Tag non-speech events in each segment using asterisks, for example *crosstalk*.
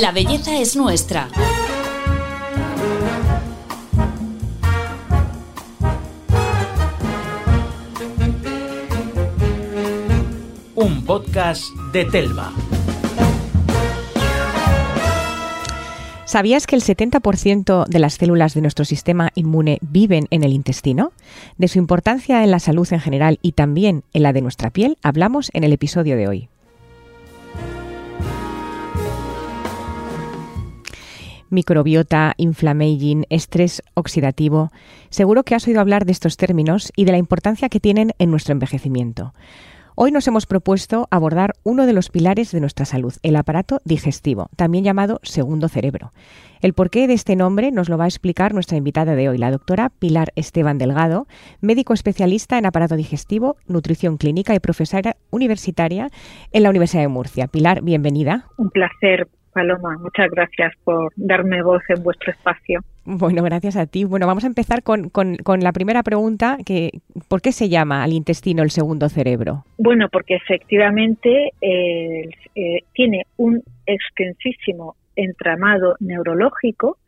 La belleza es nuestra. Un podcast de Telva. ¿Sabías que el 70% de las células de nuestro sistema inmune viven en el intestino? De su importancia en la salud en general y también en la de nuestra piel hablamos en el episodio de hoy. Microbiota, inflammaging, estrés oxidativo. Seguro que has oído hablar de estos términos y de la importancia que tienen en nuestro envejecimiento. Hoy nos hemos propuesto abordar uno de los pilares de nuestra salud, el aparato digestivo, también llamado segundo cerebro. El porqué de este nombre nos lo va a explicar nuestra invitada de hoy, la doctora Pilar Esteban Delgado, médico especialista en aparato digestivo, nutrición clínica y profesora universitaria en la Universidad de Murcia. Pilar, bienvenida. Un placer Paloma, muchas gracias por darme voz en vuestro espacio. Bueno, gracias a ti. Bueno, vamos a empezar con, la primera pregunta, que ¿por qué se llama al intestino el segundo cerebro? Bueno, porque efectivamente eh, tiene un extensísimo entramado neurológico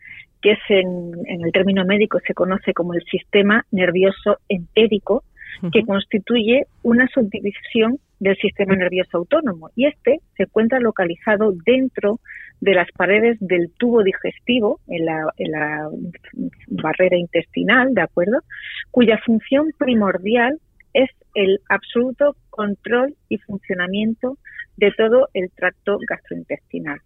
que es en, en, el término médico se conoce como el sistema nervioso entérico, que constituye una subdivisión del sistema nervioso autónomo y este se encuentra localizado dentro de las paredes del tubo digestivo en la, barrera intestinal, ¿de acuerdo? Cuya función primordial es el absoluto control y funcionamiento de todo el tracto gastrointestinal.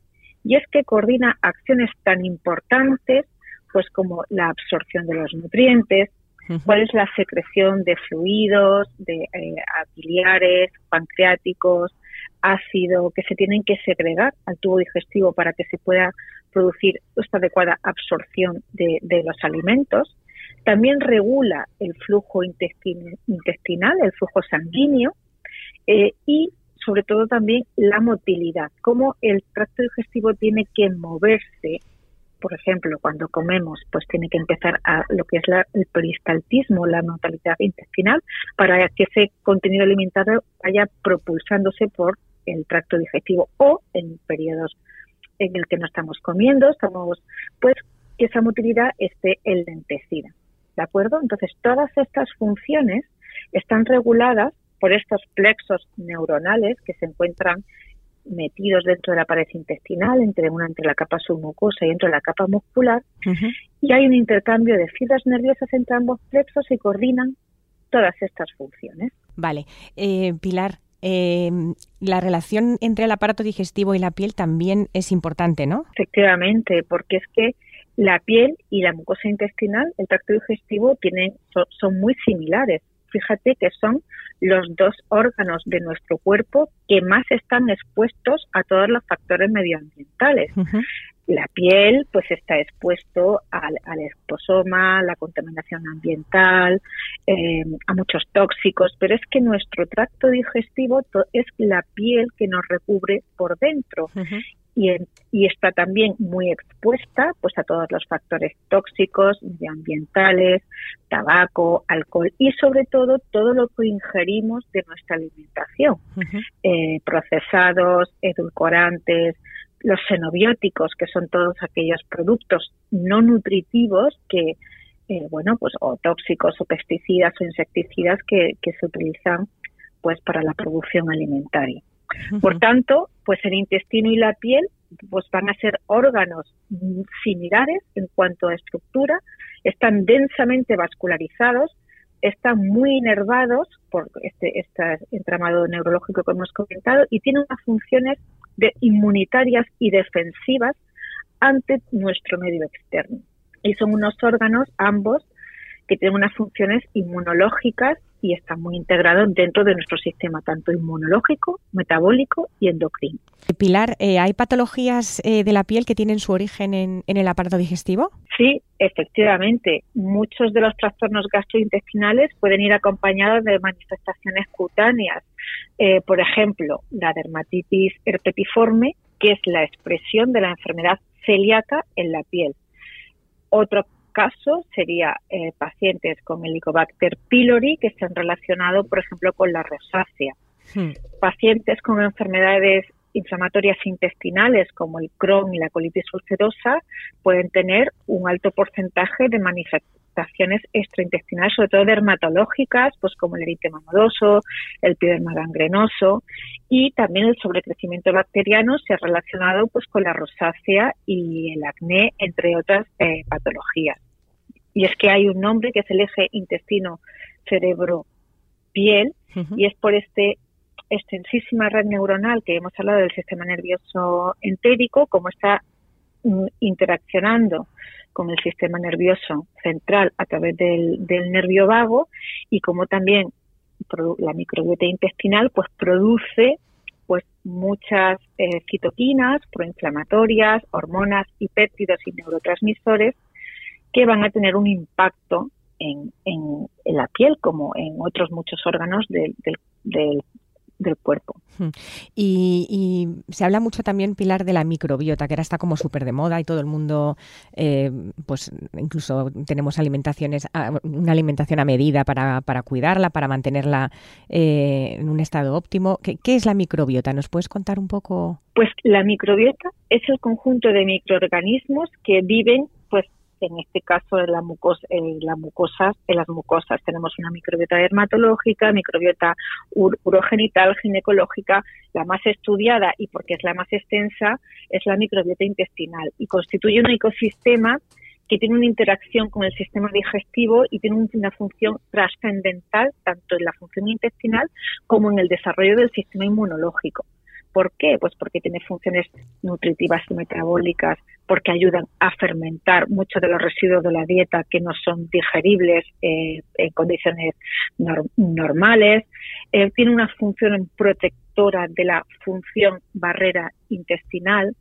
Y es que coordina acciones tan importantes pues como la absorción de los nutrientes, cuál es la secreción de fluidos, de eh, pancreáticos, ácido, que se tienen que segregar al tubo digestivo para que se pueda producir esta adecuada absorción de, los alimentos. También regula el flujo intestinal, el flujo sanguíneo eh, y sobre todo también la motilidad, cómo el tracto digestivo tiene que moverse por ejemplo, cuando comemos, pues tiene que empezar a lo que es el peristaltismo, la motilidad intestinal, para que ese contenido alimentario vaya propulsándose por el tracto digestivo o en periodos en el que no estamos comiendo, estamos, pues que esa motilidad esté enlentecida. ¿De acuerdo? Entonces, todas estas funciones están reguladas por estos plexos neuronales que se encuentran metidos dentro de la pared intestinal, entre una entre la capa submucosa y dentro de la capa muscular, y hay un intercambio de fibras nerviosas entre ambos plexos y coordinan todas estas funciones. Vale, eh, Pilar. Eh, la relación entre el aparato digestivo y la piel también es importante, ¿no? Efectivamente, porque es que la piel y la mucosa intestinal, el tracto digestivo, tienen, son muy similares fíjate que son los dos órganos de nuestro cuerpo que más están expuestos a todos los factores medioambientales. La piel, pues está expuesto al, al exposoma, la contaminación ambiental, eh, a muchos tóxicos, pero es que nuestro tracto digestivo es la piel que nos recubre por dentro y, está también muy expuesta pues a todos los factores tóxicos, medioambientales, tabaco, alcohol y sobre todo todo lo que ingerimos de nuestra alimentación, eh, procesados, edulcorantes, los xenobióticos, que son todos aquellos productos no nutritivos que, eh, bueno, pues o tóxicos o pesticidas o insecticidas que, que se utilizan pues para la producción alimentaria. Por tanto, pues el intestino y la piel pues van a ser órganos similares en cuanto a estructura, están densamente vascularizados, están muy inervados por este, este entramado neurológico que hemos comentado y tienen unas funciones de inmunitarias y defensivas ante nuestro medio externo. Y son unos órganos, ambos, que tienen unas funciones inmunológicas y está muy integrado dentro de nuestro sistema, tanto inmunológico, metabólico y endocrino. Pilar, eh, ¿hay patologías eh, de la piel que tienen su origen en, el aparato digestivo? Sí, efectivamente. Muchos de los trastornos gastrointestinales pueden ir acompañados de manifestaciones cutáneas. Eh, por ejemplo, la dermatitis herpetiforme, que es la expresión de la enfermedad celíaca en la piel. Otro caso sería eh, pacientes con Helicobacter pylori que están relacionados, por ejemplo, con la rosácea. Hmm. Pacientes con enfermedades inflamatorias intestinales como el Crohn y la colitis ulcerosa pueden tener un alto porcentaje de manifestaciones extraintestinales, sobre todo dermatológicas, pues como el eritema nodoso, el epiderma gangrenoso y también el sobrecrecimiento bacteriano se ha relacionado pues con la rosácea y el acné, entre otras eh, patologías. Y es que hay un nombre que es el eje intestino cerebro piel y es por este extensísima red neuronal que hemos hablado del sistema nervioso entérico, como está interaccionando con el sistema nervioso central a través del, nervio vago y como también la microbiota intestinal pues produce pues muchas eh, citoquinas proinflamatorias, hormonas y péptidos y neurotransmisores que van a tener un impacto en, en, la piel como en otros muchos órganos del, del, del cuerpo. Y, se habla mucho también, Pilar, de la microbiota, que ahora está como súper de moda y todo el mundo, eh, pues incluso tenemos alimentaciones, una alimentación a medida para, para cuidarla, para mantenerla eh, en un estado óptimo. ¿Qué, ¿Qué, es la microbiota? ¿Nos puedes contar un poco? Pues la microbiota es el conjunto de microorganismos que viven en este caso en, la mucosa, en, mucosas, en las mucosas tenemos una microbiota dermatológica, microbiota urogenital, ginecológica, la más estudiada y porque es la más extensa es la microbiota intestinal y constituye un ecosistema que tiene una interacción con el sistema digestivo y tiene una función trascendental tanto en la función intestinal como en el desarrollo del sistema inmunológico. ¿Por qué? Pues porque tiene funciones nutritivas y metabólicas, porque ayudan a fermentar muchos de los residuos de la dieta que no son digeribles eh, en condiciones normales. Eh, tiene una función protectora de la función barrera intestinal,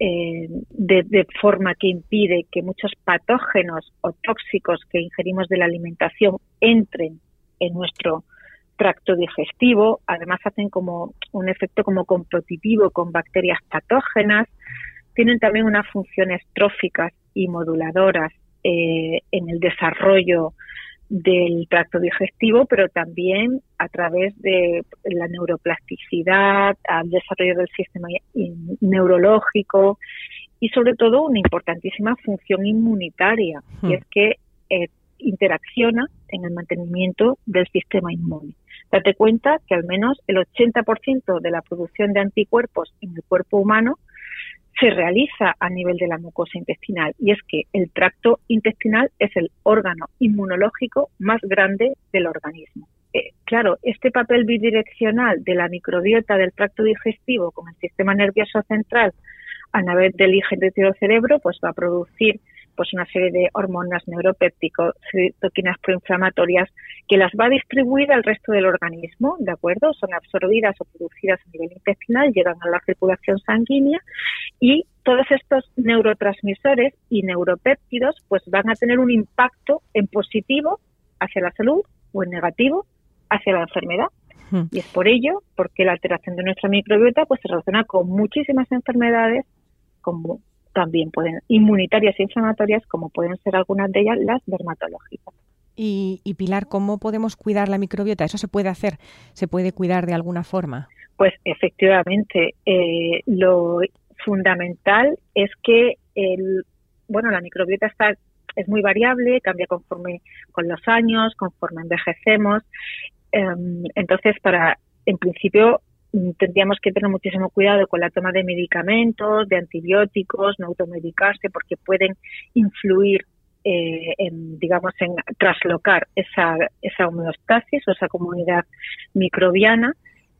eh, de, de, forma que impide que muchos patógenos o tóxicos que ingerimos de la alimentación entren en nuestro tracto digestivo, además hacen como un efecto como competitivo con bacterias patógenas, tienen también unas funciones tróficas y moduladoras eh, en el desarrollo del tracto digestivo, pero también a través de la neuroplasticidad, al desarrollo del sistema neurológico y sobre todo una importantísima función inmunitaria, y hmm. es que eh, interacciona en el mantenimiento del sistema inmune. Date cuenta que al menos el 80% de la producción de anticuerpos en el cuerpo humano se realiza a nivel de la mucosa intestinal y es que el tracto intestinal es el órgano inmunológico más grande del organismo. Eh, claro, este papel bidireccional de la microbiota del tracto digestivo con el sistema nervioso central a través del del cerebro pues va a producir pues una serie de hormonas neuropépticos, citoquinas proinflamatorias, que las va a distribuir al resto del organismo, ¿de acuerdo? Son absorbidas o producidas a nivel intestinal, llegan a la circulación sanguínea y todos estos neurotransmisores y neuropéptidos pues van a tener un impacto en positivo hacia la salud o en negativo hacia la enfermedad. Hmm. Y es por ello porque la alteración de nuestra microbiota pues se relaciona con muchísimas enfermedades como también pueden, inmunitarias e inflamatorias, como pueden ser algunas de ellas las dermatológicas. Y, Pilar, ¿cómo podemos cuidar la microbiota? ¿Eso se puede hacer? ¿Se puede cuidar de alguna forma? Pues efectivamente, eh, lo fundamental es que el, bueno, la microbiota está es muy variable, cambia conforme con los años, conforme envejecemos. Em, entonces, para en principio tendríamos que tener muchísimo cuidado con la toma de medicamentos, de antibióticos, no automedicarse porque pueden influir eh, en, digamos, en traslocar esa, esa homeostasis o esa comunidad microbiana.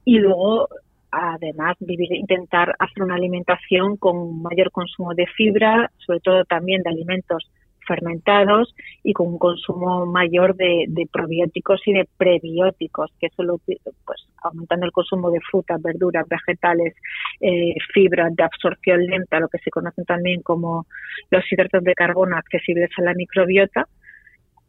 Y luego además vivir, intentar hacer una alimentación con mayor consumo de fibra, sobre todo también de alimentos fermentados y con un consumo mayor de, probióticos y de prebióticos, que eso lo, pues aumentando el consumo de frutas, verduras, vegetales, eh, fibras de absorción lenta, lo que se conocen también como los hidratos de carbono accesibles a la microbiota,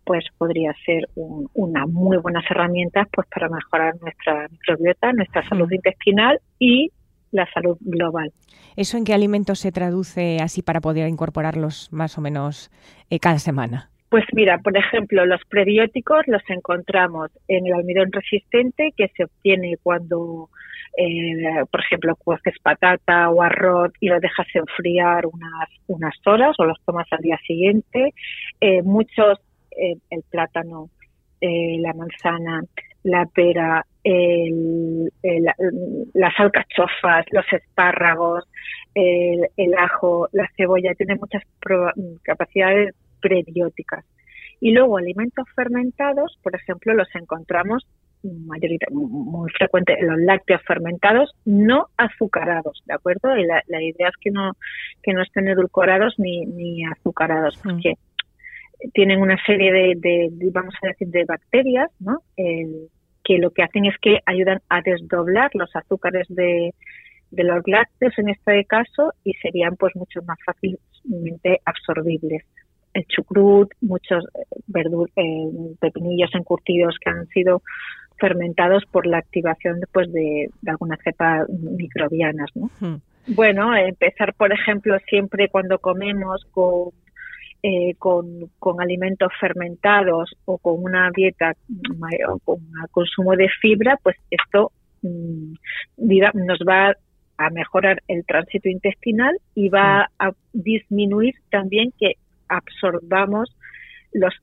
pues podría ser una muy buenas herramientas pues para mejorar nuestra microbiota, nuestra salud intestinal y la salud global. ¿Eso en qué alimentos se traduce así para poder incorporarlos más o menos eh, cada semana? Pues mira, por ejemplo, los prebióticos los encontramos en el almidón resistente que se obtiene cuando, eh, por ejemplo, cueces patata o arroz y lo dejas enfriar unas, unas horas o los tomas al día siguiente. Eh, muchos, eh, el plátano, la manzana, la pera, las alcachofas, los espárragos, el, ajo, la cebolla, tienen muchas capacidades prebióticas. Y luego alimentos fermentados, por ejemplo, los encontramos muy frecuente los lácteos fermentados no azucarados, ¿de acuerdo? Y la, idea es que no que no estén edulcorados ni, ni azucarados, mm. porque tienen una serie de, vamos a decir, de bacterias, ¿no? Que lo que hacen es que ayudan a desdoblar los azúcares de, de los lácteos en este caso y serían pues mucho más fácilmente absorbibles el chucrut, muchos eh, eh, pepinillos encurtidos que han sido fermentados por la activación pues, de, de algunas cepas microbianas. ¿no? Hmm. Bueno, empezar, por ejemplo, siempre cuando comemos con, eh, con, con, alimentos fermentados o con una dieta o con un consumo de fibra, pues esto mm, nos va a mejorar el tránsito intestinal y va hmm. a disminuir también que absorbamos los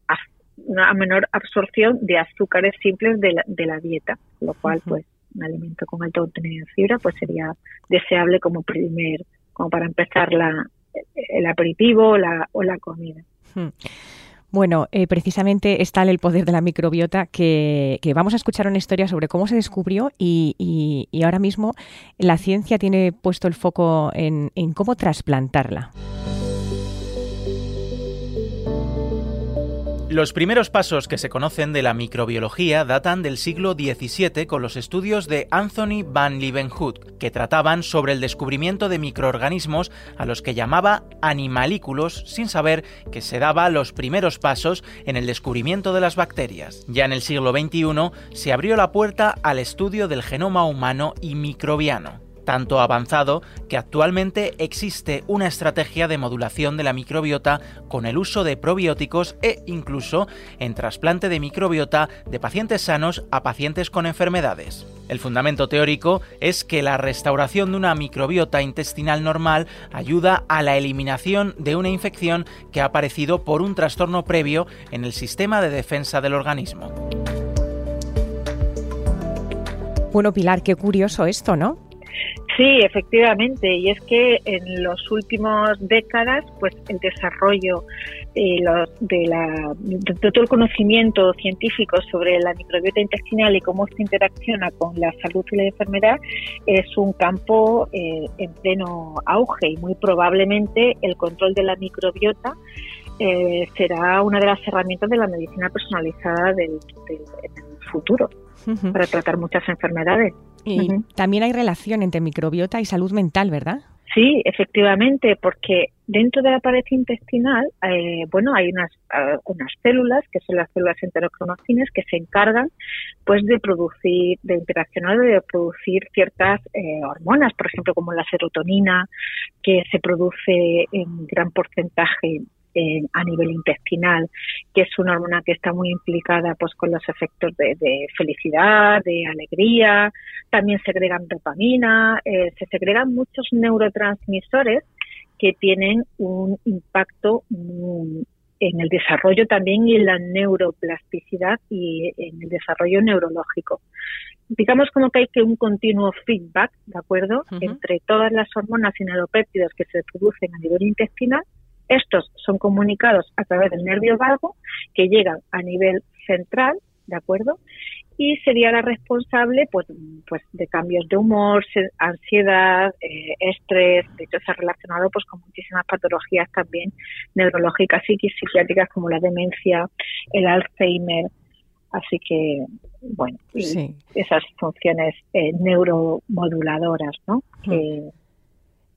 una menor absorción de azúcares simples de la, de la dieta, lo cual pues un alimento con alto contenido en fibra pues sería deseable como primer como para empezar la, el aperitivo o la, o la comida. Bueno, eh, precisamente está el poder de la microbiota que, que, vamos a escuchar una historia sobre cómo se descubrió y, y, y ahora mismo la ciencia tiene puesto el foco en, en cómo trasplantarla. Los primeros pasos que se conocen de la microbiología datan del siglo XVII con los estudios de Anthony van Leeuwenhoek, que trataban sobre el descubrimiento de microorganismos a los que llamaba animalículos sin saber que se daba los primeros pasos en el descubrimiento de las bacterias. Ya en el siglo XXI se abrió la puerta al estudio del genoma humano y microbiano tanto avanzado que actualmente existe una estrategia de modulación de la microbiota con el uso de probióticos e incluso en trasplante de microbiota de pacientes sanos a pacientes con enfermedades. El fundamento teórico es que la restauración de una microbiota intestinal normal ayuda a la eliminación de una infección que ha aparecido por un trastorno previo en el sistema de defensa del organismo. Bueno, Pilar, qué curioso esto, ¿no? Sí, efectivamente, y es que en los últimos décadas, pues el desarrollo eh, de, la, de, todo el conocimiento científico sobre la microbiota intestinal y cómo se interacciona con la salud y la enfermedad es un campo eh, en pleno auge y muy probablemente el control de la microbiota eh, será una de las herramientas de la medicina personalizada del, futuro para tratar muchas enfermedades. Y también hay relación entre microbiota y salud mental, ¿verdad? Sí, efectivamente, porque dentro de la pared intestinal, eh, bueno, hay unas, ah, unas células, que son las células enterocromocines, que se encargan, pues, de producir, de interaccionar, de producir ciertas eh, hormonas, por ejemplo, como la serotonina, que se produce en gran porcentaje a nivel intestinal, que es una hormona que está muy implicada pues con los efectos de, felicidad, de alegría, también segregan dopamina, eh, se segregan muchos neurotransmisores que tienen un impacto en el desarrollo también y en la neuroplasticidad y en el desarrollo neurológico. Digamos como que hay que un continuo feedback, ¿de acuerdo?, entre todas las hormonas y neuropéptidos que se producen a nivel intestinal estos son comunicados a través del nervio vago que llegan a nivel central, ¿de acuerdo? Y sería la responsable pues, pues de cambios de humor, ansiedad, eh, estrés, de hecho está relacionado pues con muchísimas patologías también neurológicas y psiquiátricas como la demencia, el Alzheimer, así que bueno, esas funciones eh, neuromoduladoras, ¿no? Hmm.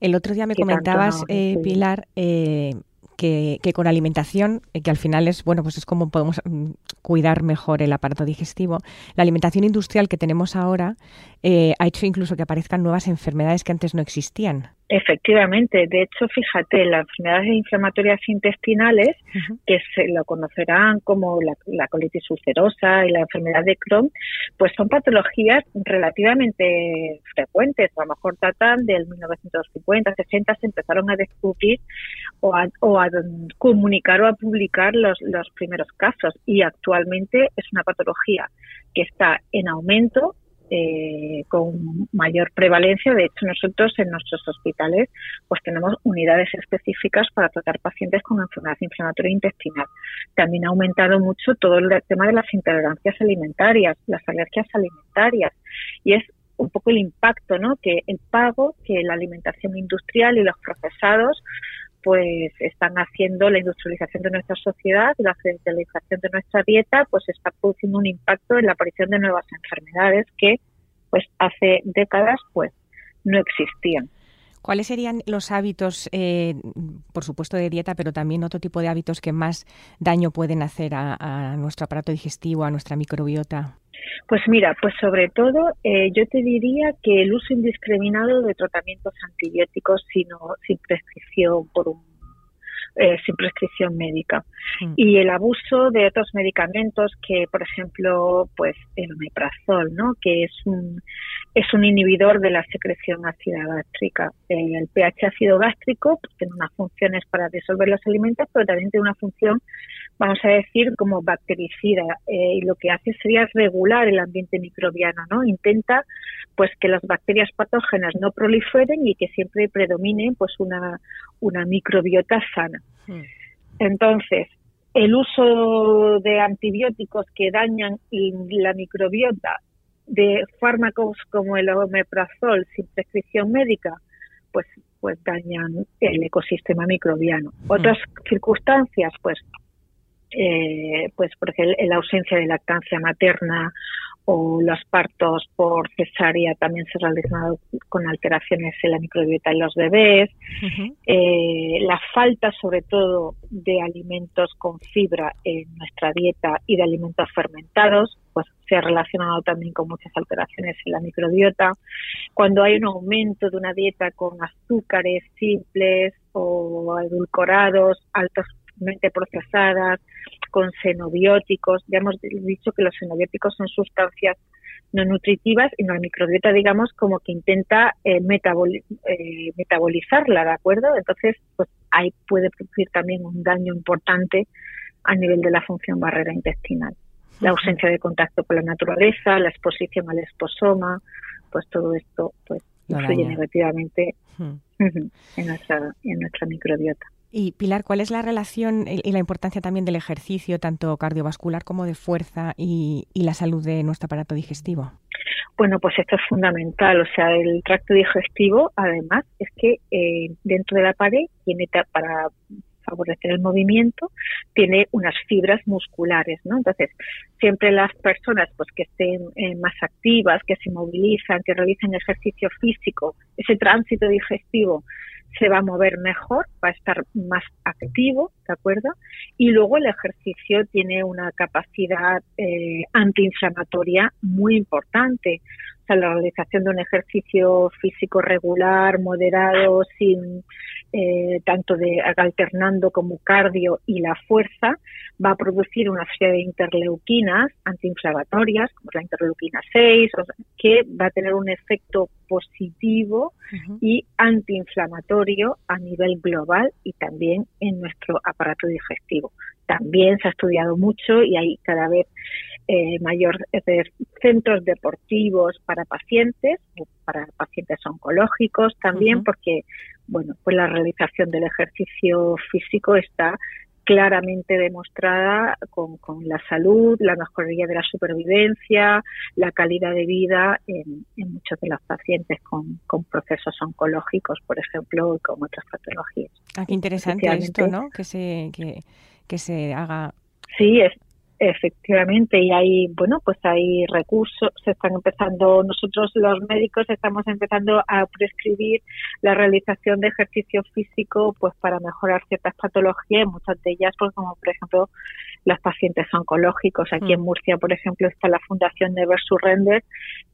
El otro día me comentabas, eh, Pilar, eh, que, con alimentación, eh, que al final es, bueno, pues es como podemos mm, cuidar mejor el aparato digestivo. La alimentación industrial que tenemos ahora ha hecho incluso que aparezcan nuevas enfermedades que antes no existían. Efectivamente, de hecho, fíjate, las enfermedades inflamatorias intestinales, que se lo conocerán como la, colitis ulcerosa y la enfermedad de Crohn, pues son patologías relativamente frecuentes. A lo mejor datan del 1950, 60, se empezaron a descubrir o a, o a comunicar o a publicar los, los primeros casos. Y actualmente es una patología que está en aumento eh, con mayor prevalencia. De hecho, nosotros en nuestros hospitales pues tenemos unidades específicas para tratar pacientes con enfermedad inflamatoria intestinal. También ha aumentado mucho todo el tema de las intolerancias alimentarias, las alergias alimentarias y es un poco el impacto, ¿no? Que el pago que la alimentación industrial y los procesados pues están haciendo la industrialización de nuestra sociedad la occidentalización de nuestra dieta, pues está produciendo un impacto en la aparición de nuevas enfermedades que pues hace décadas pues no existían. ¿Cuáles serían los hábitos, eh, por supuesto de dieta, pero también otro tipo de hábitos que más daño pueden hacer a, nuestro aparato digestivo, a nuestra microbiota? Pues mira, pues sobre todo eh, yo te diría que el uso indiscriminado de tratamientos antibióticos sino sin prescripción por un eh, sin prescripción médica. Mm. Y el abuso de otros medicamentos que, por ejemplo, pues el omeprazol, ¿no? Que es un, es un inhibidor de la secreción ácida gástrica. el pH ácido gástrico pues, tiene unas funciones para disolver los alimentos, pero también tiene una función, vamos a decir, como bactericida. Eh, y lo que hace sería regular el ambiente microbiano, ¿no? Intenta pues que las bacterias patógenas no proliferen y que siempre predomine pues una, una microbiota sana. Hmm. Entonces, el uso de antibióticos que dañan la microbiota, de fármacos como el omeprazol sin prescripción médica, pues, pues dañan el ecosistema microbiano. Hmm. Otras circunstancias, pues, eh, pues porque la ausencia de lactancia materna o los partos por cesárea también se realizan con alteraciones en la microbiota en los bebés, eh, la falta sobre todo de alimentos con fibra en nuestra dieta y de alimentos fermentados, pues se ha relacionado también con muchas alteraciones en la microbiota. Cuando hay un aumento de una dieta con azúcares simples o edulcorados, altos procesadas, con xenobióticos. Ya hemos dicho que los xenobióticos son sustancias no nutritivas y la microbiota, digamos, como que intenta eh, eh, metabolizarla, ¿de acuerdo? Entonces, pues ahí puede producir también un daño importante a nivel de la función barrera intestinal. La ausencia de contacto con la naturaleza, la exposición al esposoma, pues todo esto pues influye negativamente en nuestra, en nuestra microbiota. Y Pilar, ¿cuál es la relación y la importancia también del ejercicio, tanto cardiovascular como de fuerza, y, la salud de nuestro aparato digestivo? Bueno, pues esto es fundamental. O sea, el tracto digestivo, además, es que eh, dentro de la pared tiene para favorecer el movimiento, tiene unas fibras musculares, ¿no? Entonces, siempre las personas pues que estén eh, más activas, que se movilizan, que realicen ejercicio físico, ese tránsito digestivo se va a mover mejor, va a estar más activo, ¿de acuerdo? Y luego el ejercicio tiene una capacidad eh, antiinflamatoria muy importante. O sea, la realización de un ejercicio físico regular, moderado, sin eh, tanto de alternando como cardio y la fuerza, va a producir una serie de interleuquinas antiinflamatorias, como la interleuquina 6, que va a tener un efecto positivo y antiinflamatorio a nivel global y también en nuestro aparato digestivo. También se ha estudiado mucho y hay cada vez eh, mayor eh, centros deportivos para pacientes, para pacientes oncológicos también, porque bueno, pues la realización del ejercicio físico está claramente demostrada con, la salud, la mejoría de la supervivencia, la calidad de vida en, muchos de los pacientes con, procesos oncológicos, por ejemplo, y con otras patologías. Ah, qué interesante esto, ¿no? Que se, que, que se haga. Sí, es, Efectivamente, y hay, bueno, pues hay recursos, se están empezando, nosotros los médicos estamos empezando a prescribir la realización de ejercicio físico, pues para mejorar ciertas patologías, muchas de ellas, pues como por ejemplo los pacientes oncológicos. Aquí en mm. Murcia, por ejemplo, está la Fundación Never Surrender,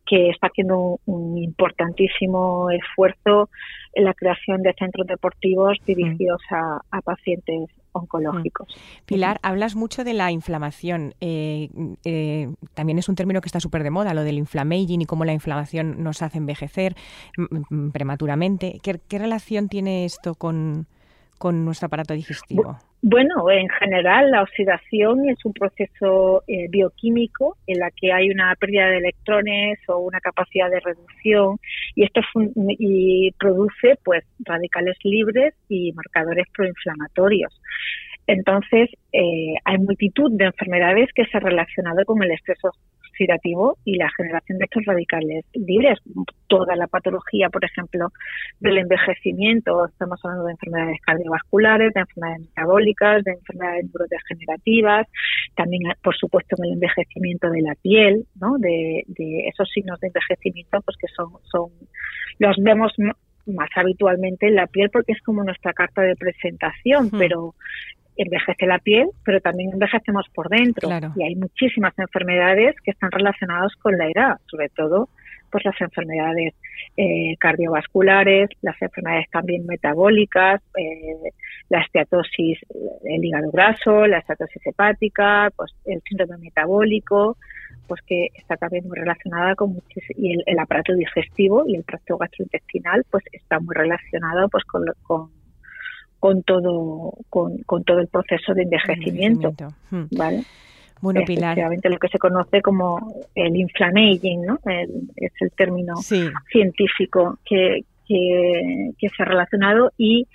que está haciendo un, importantísimo esfuerzo en la creación de centros deportivos mm. dirigidos a, pacientes oncológicos. Mm. Pilar, hablas mucho de la inflamación. Eh, eh, también es un término que está súper de moda, lo del inflammaging y cómo la inflamación nos hace envejecer prematuramente. ¿Qué, relación tiene esto con, con nuestro aparato digestivo? Bueno, en general la oxidación es un proceso eh, bioquímico en la que hay una pérdida de electrones o una capacidad de reducción y esto y produce pues radicales libres y marcadores proinflamatorios. Entonces, eh, hay multitud de enfermedades que se han relacionado con el estrés oxidativo y la generación de estos radicales libres. Toda la patología, por ejemplo, del envejecimiento, estamos hablando de enfermedades cardiovasculares, de enfermedades metabólicas, de enfermedades neurodegenerativas, también, por supuesto, en el envejecimiento de la piel, ¿no? de, esos signos de envejecimiento, pues que son, son los vemos más habitualmente en la piel porque es como nuestra carta de presentación, hmm. pero envejece la piel, pero también envejecemos por dentro. Y hay muchísimas enfermedades que están relacionadas con la edad, sobre todo pues las enfermedades eh, cardiovasculares, las enfermedades también metabólicas, eh, la esteatosis, el hígado graso, la esteatosis hepática, pues el síndrome metabólico, pues que está también muy relacionada con y el, aparato digestivo y el tracto gastrointestinal, pues está muy relacionado pues con, con con todo con, con todo el proceso de envejecimiento, hmm. ¿vale? Bueno, Pilar. lo que se conoce como el inflammaging, ¿no? es el término científico que, que, se ha relacionado y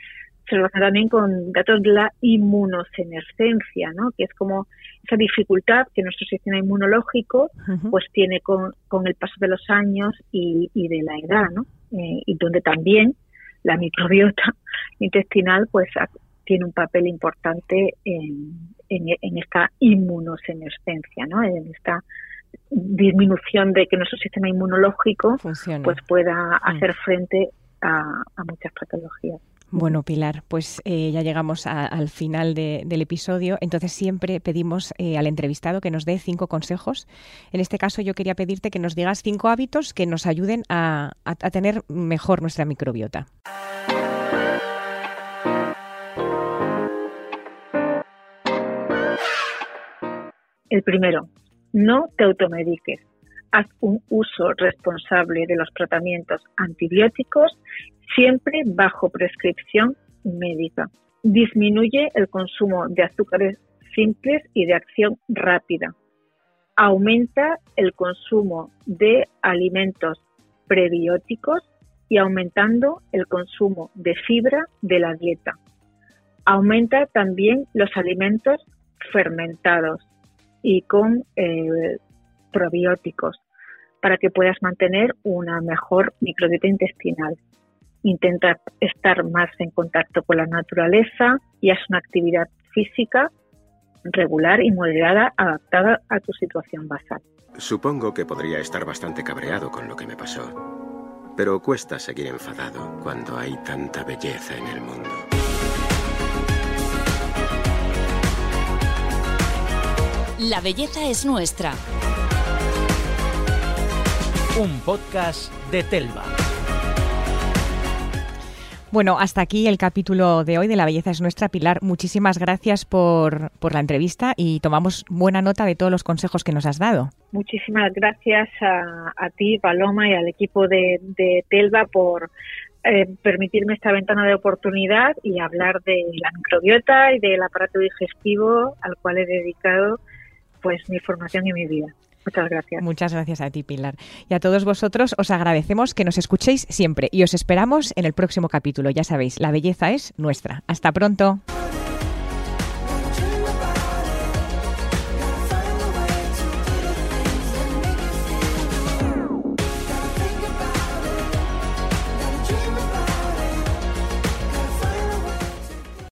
se relaciona también con datos de la inmunosenescencia, ¿no? Que es como esa dificultad que nuestro sistema inmunológico pues tiene con, con el paso de los años y, y de la edad, ¿no? Eh, y donde también la microbiota *laughs* intestinal pues tiene un papel importante en, en, esta inmunosenescencia, ¿no? en esta disminución de que nuestro sistema inmunológico pues pueda mm. hacer frente a, muchas patologías. Bueno, Pilar, pues eh, ya llegamos al final del episodio. Entonces siempre pedimos eh, al entrevistado que nos dé cinco consejos. En este caso yo quería pedirte que nos digas cinco hábitos que nos ayuden a tener mejor nuestra microbiota. El primero, no te automediques. Haz un uso responsable de los tratamientos antibióticos siempre bajo prescripción médica. Disminuye el consumo de azúcares simples y de acción rápida. Aumenta el consumo de alimentos prebióticos y aumentando el consumo de fibra de la dieta. Aumenta también los alimentos fermentados y con eh, probióticos para que puedas mantener una mejor microbiota intestinal. Intenta estar más en contacto con la naturaleza y haz una actividad física regular y moderada adaptada a tu situación basal. Supongo que podría estar bastante cabreado con lo que me pasó, pero cuesta seguir enfadado cuando hay tanta belleza en el mundo. La belleza es nuestra. Un podcast de Telva. Bueno, hasta aquí el capítulo de hoy de La Belleza es Nuestra. Pilar, muchísimas gracias por, la entrevista y tomamos buena nota de todos los consejos que nos has dado. Muchísimas gracias a, ti, Paloma, y al equipo de, Telva por eh, permitirme esta ventana de oportunidad y hablar de la microbiota y del aparato digestivo al cual he dedicado pues mi formación y mi vida. Muchas gracias. Muchas gracias a ti, Pilar. Y a todos vosotros os agradecemos que nos escuchéis siempre y os esperamos en el próximo capítulo. Ya sabéis, la belleza es nuestra. Hasta pronto.